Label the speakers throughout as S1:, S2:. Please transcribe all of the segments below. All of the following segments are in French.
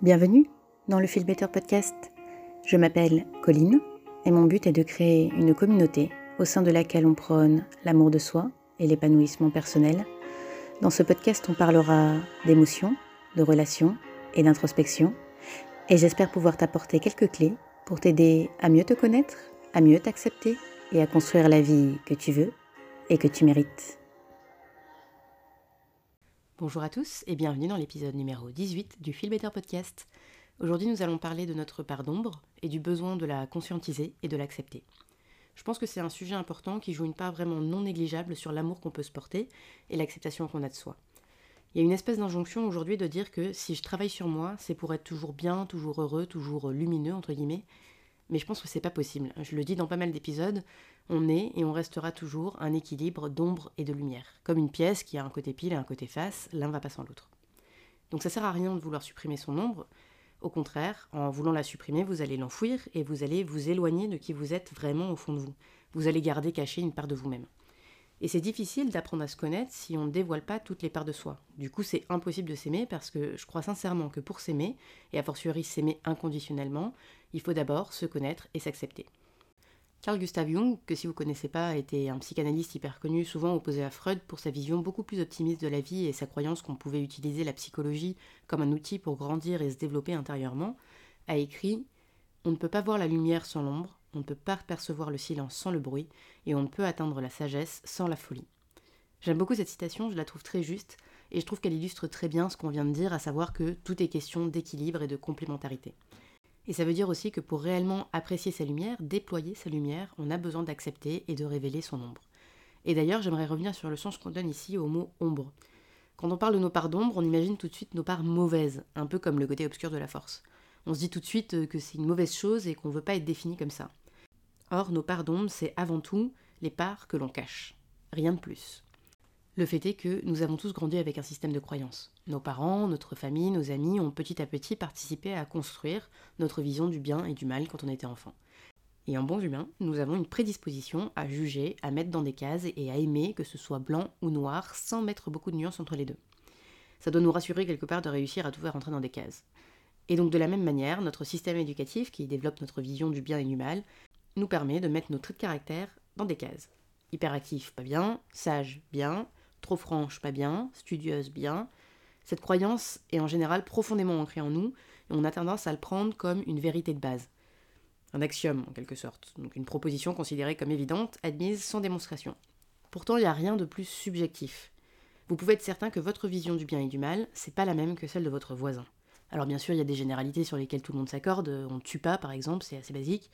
S1: Bienvenue dans le Feel Better Podcast. Je m'appelle Colline et mon but est de créer une communauté au sein de laquelle on prône l'amour de soi et l'épanouissement personnel. Dans ce podcast, on parlera d'émotions, de relations et d'introspection et j'espère pouvoir t'apporter quelques clés pour t'aider à mieux te connaître, à mieux t'accepter et à construire la vie que tu veux et que tu mérites.
S2: Bonjour à tous et bienvenue dans l'épisode numéro 18 du Feel Better Podcast. Aujourd'hui nous allons parler de notre part d'ombre et du besoin de la conscientiser et de l'accepter. Je pense que c'est un sujet important qui joue une part vraiment non négligeable sur l'amour qu'on peut se porter et l'acceptation qu'on a de soi. Il y a une espèce d'injonction aujourd'hui de dire que si je travaille sur moi, c'est pour être toujours bien, toujours heureux, toujours lumineux, entre guillemets. Mais je pense que c'est pas possible. Je le dis dans pas mal d'épisodes, on est et on restera toujours un équilibre d'ombre et de lumière. Comme une pièce qui a un côté pile et un côté face, l'un va pas sans l'autre. Donc ça sert à rien de vouloir supprimer son ombre. Au contraire, en voulant la supprimer, vous allez l'enfouir et vous allez vous éloigner de qui vous êtes vraiment au fond de vous. Vous allez garder caché une part de vous-même. Et c'est difficile d'apprendre à se connaître si on ne dévoile pas toutes les parts de soi. Du coup, c'est impossible de s'aimer parce que je crois sincèrement que pour s'aimer, et a fortiori s'aimer inconditionnellement, il faut d'abord se connaître et s'accepter. Carl Gustav Jung, que si vous ne connaissez pas, était un psychanalyste hyper connu, souvent opposé à Freud pour sa vision beaucoup plus optimiste de la vie et sa croyance qu'on pouvait utiliser la psychologie comme un outil pour grandir et se développer intérieurement, a écrit On ne peut pas voir la lumière sans l'ombre, on ne peut pas percevoir le silence sans le bruit, et on ne peut atteindre la sagesse sans la folie. J'aime beaucoup cette citation, je la trouve très juste, et je trouve qu'elle illustre très bien ce qu'on vient de dire, à savoir que tout est question d'équilibre et de complémentarité. Et ça veut dire aussi que pour réellement apprécier sa lumière, déployer sa lumière, on a besoin d'accepter et de révéler son ombre. Et d'ailleurs, j'aimerais revenir sur le sens qu'on donne ici au mot ombre. Quand on parle de nos parts d'ombre, on imagine tout de suite nos parts mauvaises, un peu comme le côté obscur de la force. On se dit tout de suite euh, que c'est une mauvaise chose et qu'on ne veut pas être défini comme ça. Or, nos parts d'ombre, c'est avant tout les parts que l'on cache. Rien de plus. Le fait est que nous avons tous grandi avec un système de croyances. Nos parents, notre famille, nos amis ont petit à petit participé à construire notre vision du bien et du mal quand on était enfant. Et en bons humains, nous avons une prédisposition à juger, à mettre dans des cases et à aimer que ce soit blanc ou noir sans mettre beaucoup de nuances entre les deux. Ça doit nous rassurer quelque part de réussir à tout faire entrer dans des cases. Et donc de la même manière, notre système éducatif, qui développe notre vision du bien et du mal, nous permet de mettre nos traits de caractère dans des cases. Hyperactif, pas bien, sage, bien, trop franche, pas bien, studieuse, bien. Cette croyance est en général profondément ancrée en nous et on a tendance à le prendre comme une vérité de base. Un axiome en quelque sorte, donc une proposition considérée comme évidente, admise sans démonstration. Pourtant, il n'y a rien de plus subjectif. Vous pouvez être certain que votre vision du bien et du mal, c'est pas la même que celle de votre voisin. Alors bien sûr, il y a des généralités sur lesquelles tout le monde s'accorde, on ne tue pas par exemple, c'est assez basique,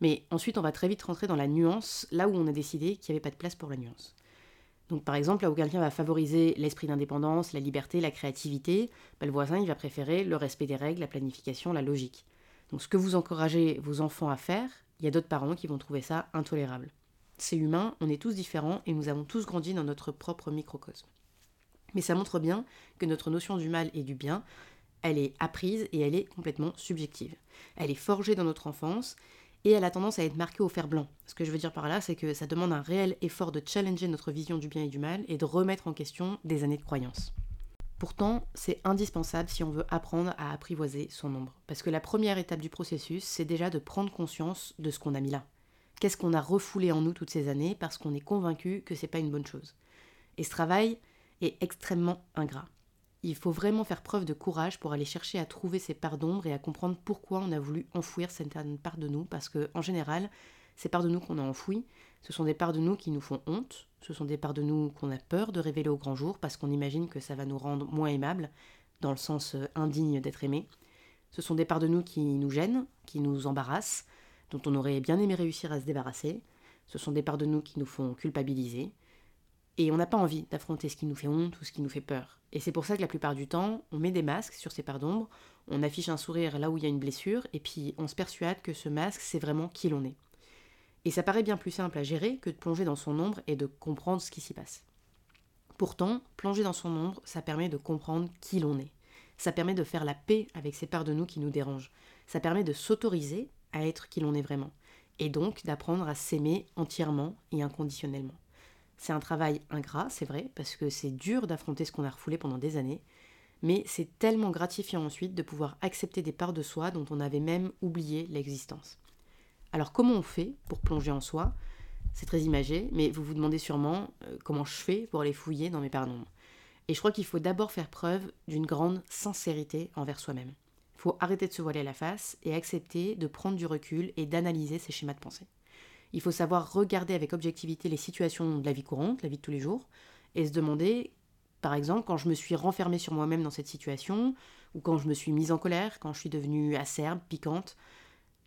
S2: mais ensuite on va très vite rentrer dans la nuance, là où on a décidé qu'il n'y avait pas de place pour la nuance. Donc par exemple, là où quelqu'un va favoriser l'esprit d'indépendance, la liberté, la créativité, bah, le voisin il va préférer le respect des règles, la planification, la logique. Donc ce que vous encouragez vos enfants à faire, il y a d'autres parents qui vont trouver ça intolérable. C'est humain, on est tous différents et nous avons tous grandi dans notre propre microcosme. Mais ça montre bien que notre notion du mal et du bien, elle est apprise et elle est complètement subjective. Elle est forgée dans notre enfance et elle a tendance à être marquée au fer blanc. Ce que je veux dire par là, c'est que ça demande un réel effort de challenger notre vision du bien et du mal et de remettre en question des années de croyances. Pourtant, c'est indispensable si on veut apprendre à apprivoiser son ombre. Parce que la première étape du processus, c'est déjà de prendre conscience de ce qu'on a mis là. Qu'est-ce qu'on a refoulé en nous toutes ces années parce qu'on est convaincu que c'est pas une bonne chose. Et ce travail est extrêmement ingrat. Il faut vraiment faire preuve de courage pour aller chercher à trouver ces parts d'ombre et à comprendre pourquoi on a voulu enfouir certaines parts de nous, parce que en général, ces parts de nous qu'on a enfouies, ce sont des parts de nous qui nous font honte, ce sont des parts de nous qu'on a peur de révéler au grand jour, parce qu'on imagine que ça va nous rendre moins aimables, dans le sens euh, indigne d'être aimé. Ce sont des parts de nous qui nous gênent, qui nous embarrassent, dont on aurait bien aimé réussir à se débarrasser. Ce sont des parts de nous qui nous font culpabiliser. Et on n'a pas envie d'affronter ce qui nous fait honte ou ce qui nous fait peur. Et c'est pour ça que la plupart du temps, on met des masques sur ces parts d'ombre, on affiche un sourire là où il y a une blessure, et puis on se persuade que ce masque, c'est vraiment qui l'on est. Et ça paraît bien plus simple à gérer que de plonger dans son ombre et de comprendre ce qui s'y passe. Pourtant, plonger dans son ombre, ça permet de comprendre qui l'on est. Ça permet de faire la paix avec ces parts de nous qui nous dérangent. Ça permet de s'autoriser à être qui l'on est vraiment. Et donc d'apprendre à s'aimer entièrement et inconditionnellement. C'est un travail ingrat, c'est vrai, parce que c'est dur d'affronter ce qu'on a refoulé pendant des années, mais c'est tellement gratifiant ensuite de pouvoir accepter des parts de soi dont on avait même oublié l'existence. Alors comment on fait pour plonger en soi? C'est très imagé, mais vous vous demandez sûrement euh, comment je fais pour les fouiller dans mes parts d'ombre. Et je crois qu'il faut d'abord faire preuve d'une grande sincérité envers soi-même. Il faut arrêter de se voiler la face et accepter de prendre du recul et d'analyser ses schémas de pensée. Il faut savoir regarder avec objectivité les situations de la vie courante, la vie de tous les jours, et se demander, par exemple, quand je me suis renfermée sur moi-même dans cette situation, ou quand je me suis mise en colère, quand je suis devenue acerbe, piquante,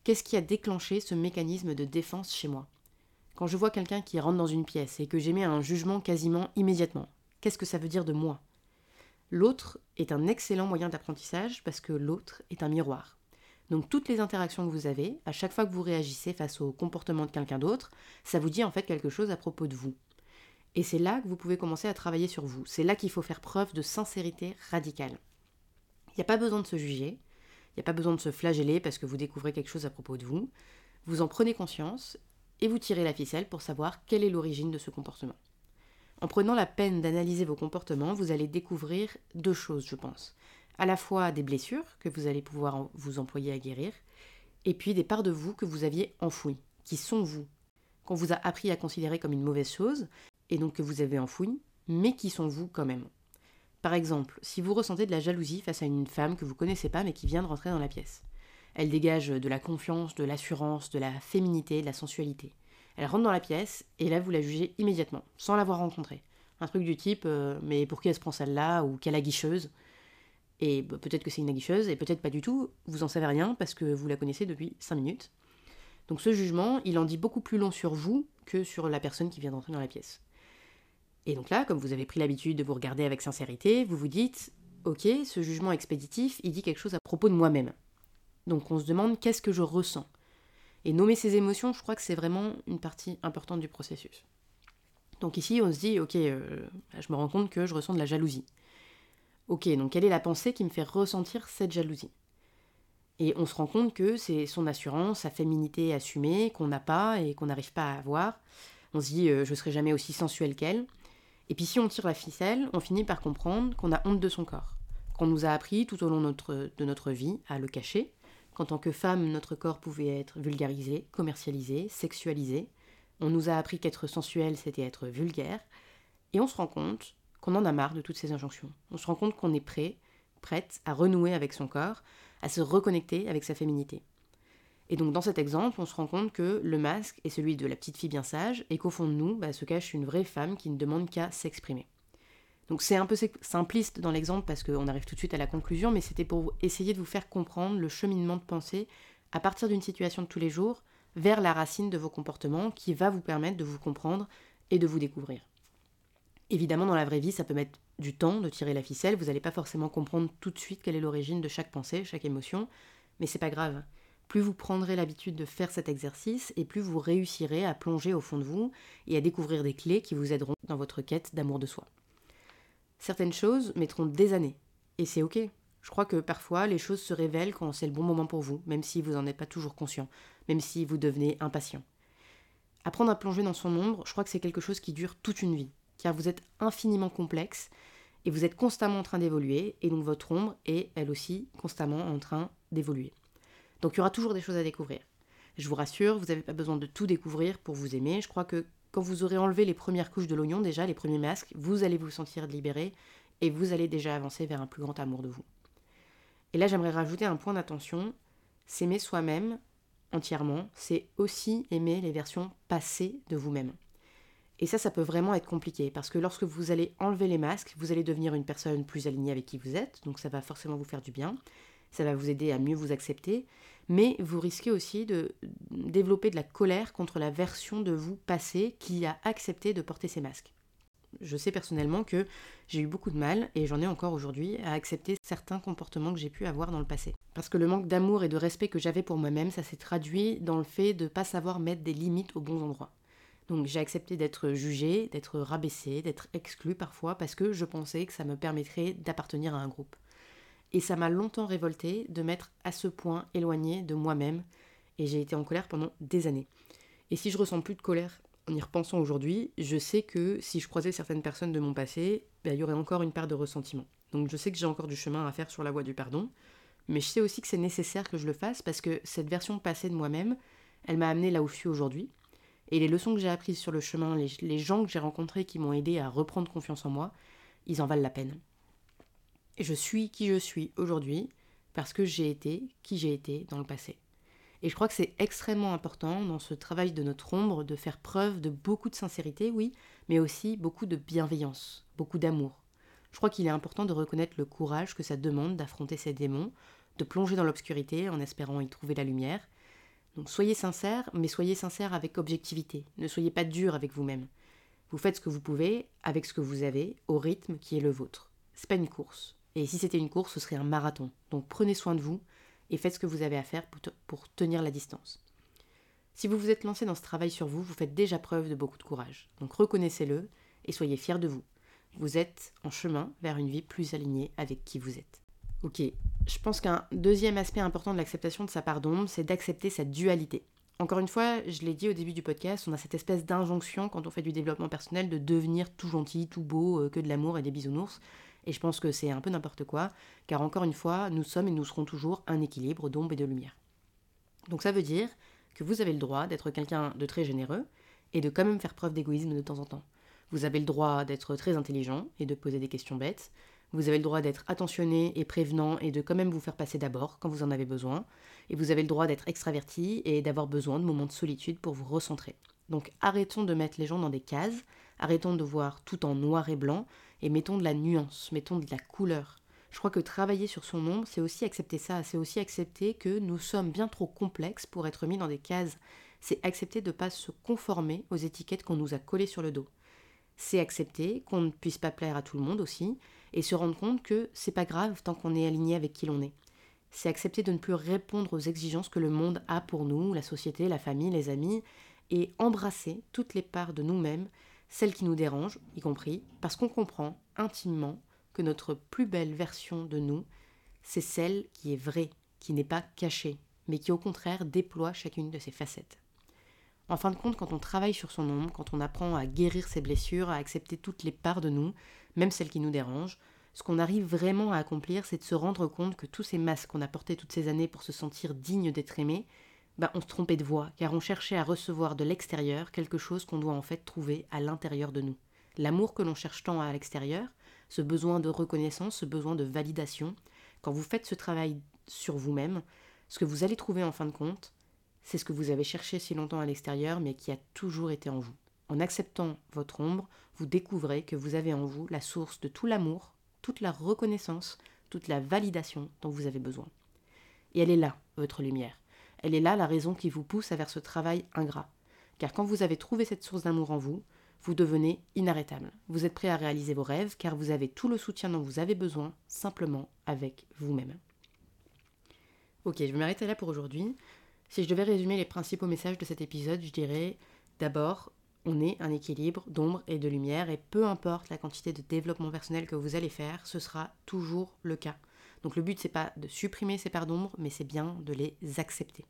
S2: qu'est-ce qui a déclenché ce mécanisme de défense chez moi? Quand je vois quelqu'un qui rentre dans une pièce et que j'émets un jugement quasiment immédiatement, qu'est-ce que ça veut dire de moi? L'autre est un excellent moyen d'apprentissage parce que l'autre est un miroir. Donc toutes les interactions que vous avez, à chaque fois que vous réagissez face au comportement de quelqu'un d'autre, ça vous dit en fait quelque chose à propos de vous. Et c'est là que vous pouvez commencer à travailler sur vous. C'est là qu'il faut faire preuve de sincérité radicale. Il n'y a pas besoin de se juger, il n'y a pas besoin de se flageller parce que vous découvrez quelque chose à propos de vous. Vous en prenez conscience et vous tirez la ficelle pour savoir quelle est l'origine de ce comportement. En prenant la peine d'analyser vos comportements, vous allez découvrir deux choses, je pense. À la fois des blessures que vous allez pouvoir vous employer à guérir, et puis des parts de vous que vous aviez enfouies, qui sont vous, qu'on vous a appris à considérer comme une mauvaise chose, et donc que vous avez enfouies, mais qui sont vous quand même. Par exemple, si vous ressentez de la jalousie face à une femme que vous connaissez pas mais qui vient de rentrer dans la pièce. Elle dégage de la confiance, de l'assurance, de la féminité, de la sensualité. Elle rentre dans la pièce et là vous la jugez immédiatement, sans l'avoir rencontrée. Un truc du type euh, mais pour qui elle se prend celle-là? ou quelle aguicheuse? Et bah, peut-être que c'est une aguicheuse et peut-être pas du tout, vous en savez rien parce que vous la connaissez depuis 5 minutes. Donc ce jugement, il en dit beaucoup plus long sur vous que sur la personne qui vient d'entrer dans la pièce. Et donc là, comme vous avez pris l'habitude de vous regarder avec sincérité, vous vous dites Ok, ce jugement expéditif, il dit quelque chose à propos de moi-même. Donc on se demande qu'est-ce que je ressens? Et nommer ses émotions, je crois que c'est vraiment une partie importante du processus. Donc ici, on se dit Ok, euh, je me rends compte que je ressens de la jalousie. Ok, donc quelle est la pensée qui me fait ressentir cette jalousie? Et on se rend compte que c'est son assurance, sa féminité assumée, qu'on n'a pas et qu'on n'arrive pas à avoir. On se dit euh, Je serai jamais aussi sensuelle qu'elle. Et puis si on tire la ficelle, on finit par comprendre qu'on a honte de son corps, qu'on nous a appris tout au long de notre vie à le cacher, qu'en tant que femme, notre corps pouvait être vulgarisé, commercialisé, sexualisé. On nous a appris qu'être sensuel, c'était être vulgaire. Et on se rend compte qu'on en a marre de toutes ces injonctions. On se rend compte qu'on est prêt, prête à renouer avec son corps, à se reconnecter avec sa féminité. Et donc dans cet exemple, on se rend compte que le masque est celui de la petite fille bien sage et qu'au fond de nous bah, se cache une vraie femme qui ne demande qu'à s'exprimer. Donc c'est un peu simpliste dans l'exemple parce qu'on arrive tout de suite à la conclusion, mais c'était pour essayer de vous faire comprendre le cheminement de pensée à partir d'une situation de tous les jours vers la racine de vos comportements qui va vous permettre de vous comprendre et de vous découvrir. Évidemment, dans la vraie vie, ça peut mettre du temps de tirer la ficelle, vous n'allez pas forcément comprendre tout de suite quelle est l'origine de chaque pensée, chaque émotion, mais c'est pas grave plus vous prendrez l'habitude de faire cet exercice et plus vous réussirez à plonger au fond de vous et à découvrir des clés qui vous aideront dans votre quête d'amour de soi. Certaines choses mettront des années, et c'est ok. Je crois que parfois les choses se révèlent quand c'est le bon moment pour vous, même si vous n'en êtes pas toujours conscient, même si vous devenez impatient. Apprendre à plonger dans son ombre, je crois que c'est quelque chose qui dure toute une vie, car vous êtes infiniment complexe et vous êtes constamment en train d'évoluer, et donc votre ombre est elle aussi constamment en train d'évoluer. Donc il y aura toujours des choses à découvrir. Je vous rassure, vous n'avez pas besoin de tout découvrir pour vous aimer. Je crois que quand vous aurez enlevé les premières couches de l'oignon, déjà les premiers masques, vous allez vous sentir libéré et vous allez déjà avancer vers un plus grand amour de vous. Et là, j'aimerais rajouter un point d'attention. S'aimer soi-même entièrement, c'est aussi aimer les versions passées de vous-même. Et ça, ça peut vraiment être compliqué parce que lorsque vous allez enlever les masques, vous allez devenir une personne plus alignée avec qui vous êtes, donc ça va forcément vous faire du bien ça va vous aider à mieux vous accepter, mais vous risquez aussi de développer de la colère contre la version de vous passée qui a accepté de porter ces masques. Je sais personnellement que j'ai eu beaucoup de mal, et j'en ai encore aujourd'hui, à accepter certains comportements que j'ai pu avoir dans le passé. Parce que le manque d'amour et de respect que j'avais pour moi-même, ça s'est traduit dans le fait de ne pas savoir mettre des limites aux bons endroits. Donc j'ai accepté d'être jugée, d'être rabaissée, d'être exclue parfois parce que je pensais que ça me permettrait d'appartenir à un groupe. Et ça m'a longtemps révolté de m'être à ce point éloigné de moi-même, et j'ai été en colère pendant des années. Et si je ressens plus de colère en y repensant aujourd'hui, je sais que si je croisais certaines personnes de mon passé, ben, il y aurait encore une part de ressentiment. Donc je sais que j'ai encore du chemin à faire sur la voie du pardon, mais je sais aussi que c'est nécessaire que je le fasse parce que cette version passée de moi-même, elle m'a amené là où je suis aujourd'hui. Et les leçons que j'ai apprises sur le chemin, les, gens que j'ai rencontrés qui m'ont aidé à reprendre confiance en moi, ils en valent la peine. Je suis qui je suis aujourd'hui parce que j'ai été qui j'ai été dans le passé. Et je crois que c'est extrêmement important dans ce travail de notre ombre de faire preuve de beaucoup de sincérité, oui, mais aussi beaucoup de bienveillance, beaucoup d'amour. Je crois qu'il est important de reconnaître le courage que ça demande d'affronter ces démons, de plonger dans l'obscurité en espérant y trouver la lumière. Donc soyez sincères, mais soyez sincères avec objectivité. Ne soyez pas dur avec vous-même. Vous faites ce que vous pouvez, avec ce que vous avez, au rythme qui est le vôtre. C'est pas une course. Et si c'était une course, ce serait un marathon. Donc prenez soin de vous et faites ce que vous avez à faire pour, pour tenir la distance. Si vous vous êtes lancé dans ce travail sur vous, vous faites déjà preuve de beaucoup de courage. Donc reconnaissez-le et soyez fiers de vous. Vous êtes en chemin vers une vie plus alignée avec qui vous êtes. Ok, je pense qu'un deuxième aspect important de l'acceptation de sa part d'ombre, c'est d'accepter sa dualité. Encore une fois, je l'ai dit au début du podcast, on a cette espèce d'injonction quand on fait du développement personnel de devenir tout gentil, tout beau, euh, que de l'amour et des bisounours. Et je pense que c'est un peu n'importe quoi, car encore une fois, nous sommes et nous serons toujours un équilibre d'ombre et de lumière. Donc ça veut dire que vous avez le droit d'être quelqu'un de très généreux et de quand même faire preuve d'égoïsme de temps en temps. Vous avez le droit d'être très intelligent et de poser des questions bêtes. Vous avez le droit d'être attentionné et prévenant et de quand même vous faire passer d'abord quand vous en avez besoin. Et vous avez le droit d'être extraverti et d'avoir besoin de moments de solitude pour vous recentrer. Donc arrêtons de mettre les gens dans des cases, arrêtons de voir tout en noir et blanc et mettons de la nuance, mettons de la couleur. Je crois que travailler sur son ombre, c'est aussi accepter ça, c'est aussi accepter que nous sommes bien trop complexes pour être mis dans des cases. C'est accepter de ne pas se conformer aux étiquettes qu'on nous a collées sur le dos c'est accepter qu'on ne puisse pas plaire à tout le monde aussi, et se rendre compte que c'est pas grave tant qu'on est aligné avec qui l'on est. C'est accepter de ne plus répondre aux exigences que le monde a pour nous, la société, la famille, les amis, et embrasser toutes les parts de nous-mêmes, celles qui nous dérangent, y compris, parce qu'on comprend intimement que notre plus belle version de nous, c'est celle qui est vraie, qui n'est pas cachée, mais qui au contraire déploie chacune de ses facettes. En fin de compte, quand on travaille sur son ombre, quand on apprend à guérir ses blessures, à accepter toutes les parts de nous, même celles qui nous dérangent, ce qu'on arrive vraiment à accomplir, c'est de se rendre compte que tous ces masques qu'on a portés toutes ces années pour se sentir digne d'être aimé, bah on se trompait de voix, car on cherchait à recevoir de l'extérieur quelque chose qu'on doit en fait trouver à l'intérieur de nous. L'amour que l'on cherche tant à l'extérieur, ce besoin de reconnaissance, ce besoin de validation, quand vous faites ce travail sur vous-même, ce que vous allez trouver en fin de compte, c'est ce que vous avez cherché si longtemps à l'extérieur, mais qui a toujours été en vous. En acceptant votre ombre, vous découvrez que vous avez en vous la source de tout l'amour, toute la reconnaissance, toute la validation dont vous avez besoin. Et elle est là, votre lumière. Elle est là la raison qui vous pousse à vers ce travail ingrat. Car quand vous avez trouvé cette source d'amour en vous, vous devenez inarrêtable. Vous êtes prêt à réaliser vos rêves car vous avez tout le soutien dont vous avez besoin simplement avec vous-même. Ok, je vais m'arrêter là pour aujourd'hui. Si je devais résumer les principaux messages de cet épisode, je dirais d'abord, on est un équilibre d'ombre et de lumière et peu importe la quantité de développement personnel que vous allez faire, ce sera toujours le cas. Donc le but c'est pas de supprimer ces parts d'ombre, mais c'est bien de les accepter.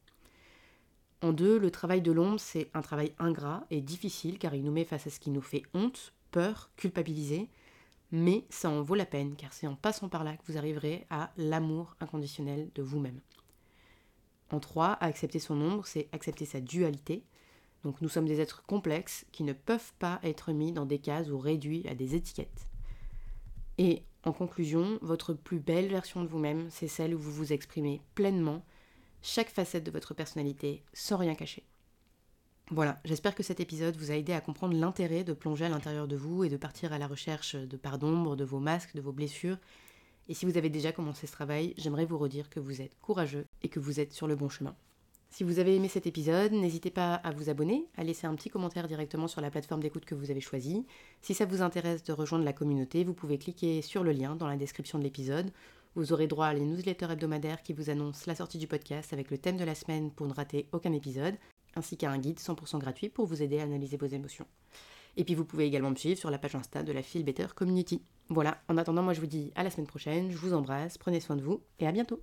S2: En deux, le travail de l'ombre, c'est un travail ingrat et difficile car il nous met face à ce qui nous fait honte, peur, culpabiliser, mais ça en vaut la peine car c'est en passant par là que vous arriverez à l'amour inconditionnel de vous-même. En trois, accepter son ombre, c'est accepter sa dualité. Donc nous sommes des êtres complexes qui ne peuvent pas être mis dans des cases ou réduits à des étiquettes. Et en conclusion, votre plus belle version de vous-même, c'est celle où vous vous exprimez pleinement chaque facette de votre personnalité sans rien cacher. Voilà, j'espère que cet épisode vous a aidé à comprendre l'intérêt de plonger à l'intérieur de vous et de partir à la recherche de parts d'ombre, de vos masques, de vos blessures et si vous avez déjà commencé ce travail, j'aimerais vous redire que vous êtes courageux et que vous êtes sur le bon chemin. Si vous avez aimé cet épisode, n'hésitez pas à vous abonner, à laisser un petit commentaire directement sur la plateforme d'écoute que vous avez choisie. Si ça vous intéresse de rejoindre la communauté, vous pouvez cliquer sur le lien dans la description de l'épisode. Vous aurez droit à les newsletters hebdomadaires qui vous annoncent la sortie du podcast avec le thème de la semaine pour ne rater aucun épisode, ainsi qu'à un guide 100% gratuit pour vous aider à analyser vos émotions. Et puis vous pouvez également me suivre sur la page Insta de la Feel Better Community. Voilà, en attendant, moi je vous dis à la semaine prochaine, je vous embrasse, prenez soin de vous et à bientôt